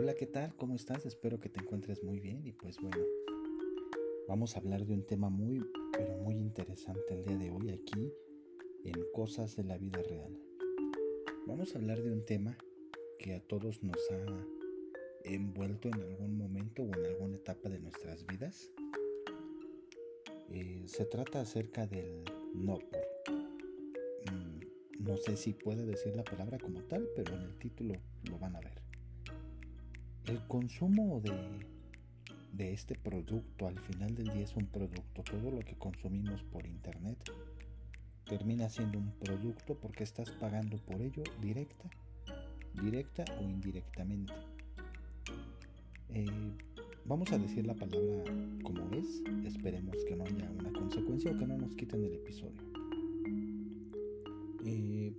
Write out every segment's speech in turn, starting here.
Hola, ¿qué tal? ¿Cómo estás? Espero que te encuentres muy bien y pues bueno, vamos a hablar de un tema muy, pero muy interesante el día de hoy aquí en Cosas de la Vida Real. Vamos a hablar de un tema que a todos nos ha envuelto en algún momento o en alguna etapa de nuestras vidas. Eh, se trata acerca del no por. Mm, no sé si puede decir la palabra como tal, pero en el título lo van a ver. El consumo de, este producto al final del día es un producto. Todo lo que consumimos por internet termina siendo un producto porque estás pagando por ello directa, directa o indirectamente. Eh, vamos a decir la palabra como es. Esperemos que no haya una consecuencia o que no nos quiten el episodio. Eh,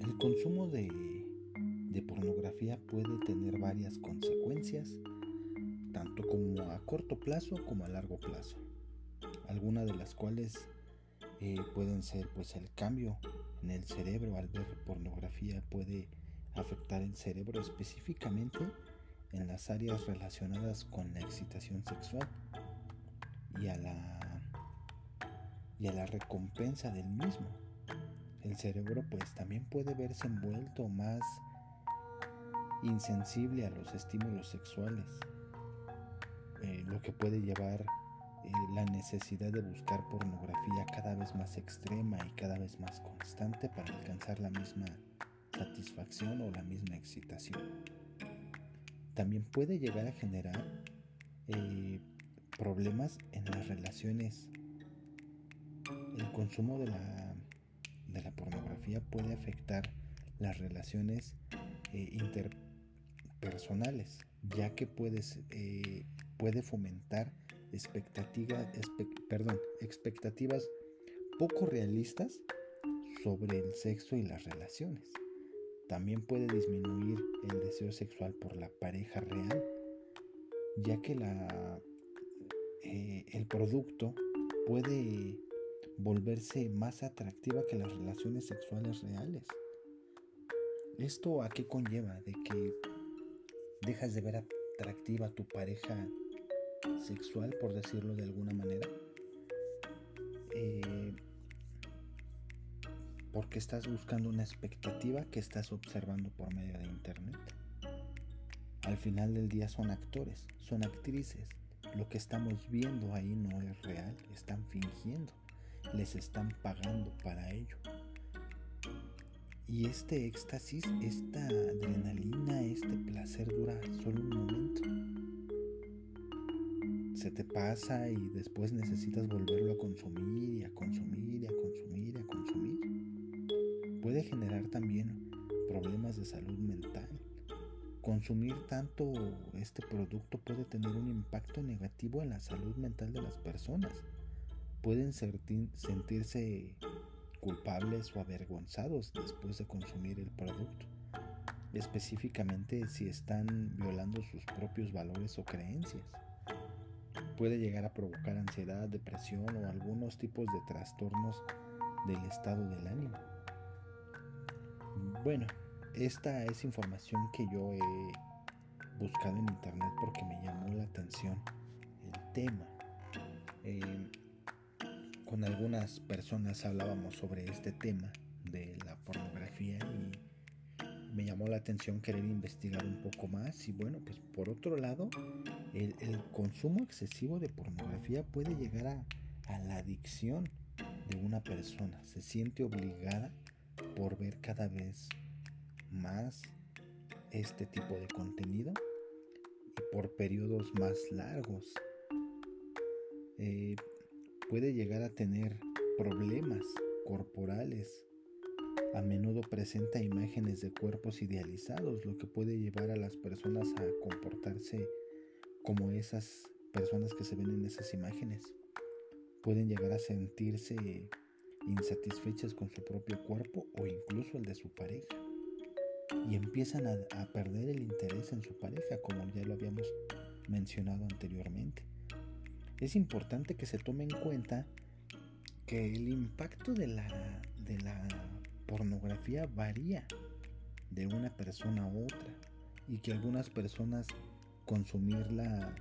el consumo de de pornografía puede tener varias consecuencias, tanto como a corto plazo como a largo plazo. Algunas de las cuales eh, pueden ser pues el cambio en el cerebro al ver pornografía puede afectar el cerebro específicamente en las áreas relacionadas con la excitación sexual y a la y a la recompensa del mismo. El cerebro pues también puede verse envuelto más insensible a los estímulos sexuales, eh, lo que puede llevar eh, la necesidad de buscar pornografía cada vez más extrema y cada vez más constante para alcanzar la misma satisfacción o la misma excitación. También puede llegar a generar eh, problemas en las relaciones. El consumo de la, de la pornografía puede afectar las relaciones inter personales, ya que puedes, eh, puede fomentar expectativas, perdón, expectativas poco realistas sobre el sexo y las relaciones. También puede disminuir el deseo sexual por la pareja real, ya que la, eh, el producto puede volverse más atractiva que las relaciones sexuales reales. ¿Esto a qué conlleva? De que dejas de ver atractiva a tu pareja sexual, por decirlo de alguna manera. Eh, porque estás buscando una expectativa que estás observando por medio de internet. Al final del día son actores, son actrices. Lo que estamos viendo ahí no es real, están fingiendo, les están pagando para ello. Y este éxtasis, esta adrenalina, placer dura solo un momento. Se te pasa y después necesitas volverlo a consumir y a consumir y a consumir y a consumir. Puede generar también problemas de salud mental. Consumir tanto este producto puede tener un impacto negativo en la salud mental de las personas. Pueden sentirse culpables o avergonzados después de consumir el producto, específicamente si están violando sus propios valores o creencias. Puede llegar a provocar ansiedad, depresión o algunos tipos de trastornos del estado del ánimo. Bueno, esta es información que yo he buscado en internet porque me llamó la atención el tema. Eh, con algunas personas hablábamos sobre este tema la atención querer investigar un poco más y bueno, pues por otro lado, el, consumo excesivo de pornografía puede llegar a, a la adicción de una persona. Se siente obligada por ver cada vez más este tipo de contenido y por periodos más largos. Eh, puede llegar a tener problemas corporales. A menudo presenta imágenes de cuerpos idealizados, lo que puede llevar a las personas a comportarse como esas personas que se ven en esas imágenes. Pueden llegar a sentirse insatisfechas con su propio cuerpo o incluso el de su pareja. Y empiezan a, perder el interés en su pareja, como ya lo habíamos mencionado anteriormente es importante que se tome en cuenta que el impacto de la, de la pornografía varía de una persona a otra. y que algunas personas consumirla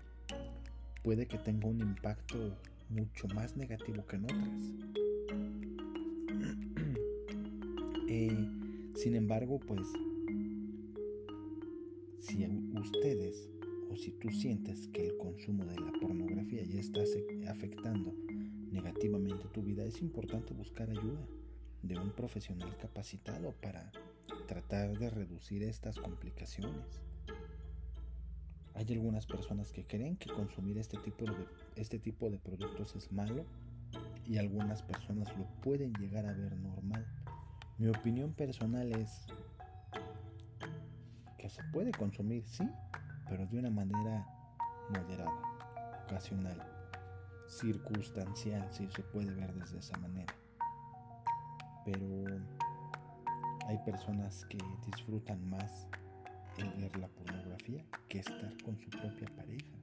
puede que tenga un impacto mucho más negativo que en otras. Eh, sin embargo, pues, si ustedes o si tú sientes que el consumo de la pornografía ya está afectando negativamente tu vida, es importante buscar ayuda de un profesional capacitado para tratar de reducir estas complicaciones. Hay algunas personas que creen que consumir este tipo de, este tipo de productos es malo y algunas personas lo pueden llegar a ver normal. Mi opinión personal es que se puede consumir, sí, pero de una manera moderada, ocasional, circunstancial, si se puede ver desde esa manera. Pero hay personas que disfrutan más el ver la pornografía que estar con su propia pareja.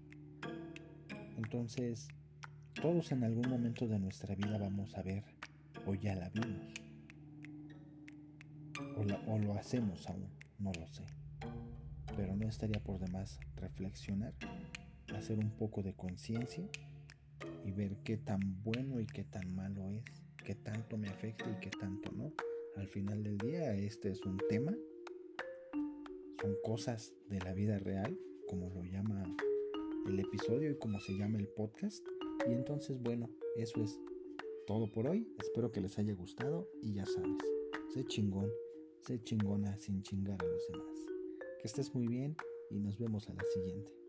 Entonces, todos en algún momento de nuestra vida vamos a ver o ya la vimos. O, o lo hacemos aún, no lo sé pero no estaría por demás reflexionar, hacer un poco de conciencia y ver qué tan bueno y qué tan malo es, qué tanto me afecta y qué tanto no. Al final del día este es un tema, son cosas de la vida real, como lo llama el episodio y como se llama el podcast. Y entonces bueno, eso es todo por hoy. Espero que les haya gustado y ya sabes, sé chingón, sé chingona sin chingar a los demás. Que estés muy bien y nos vemos a la siguiente.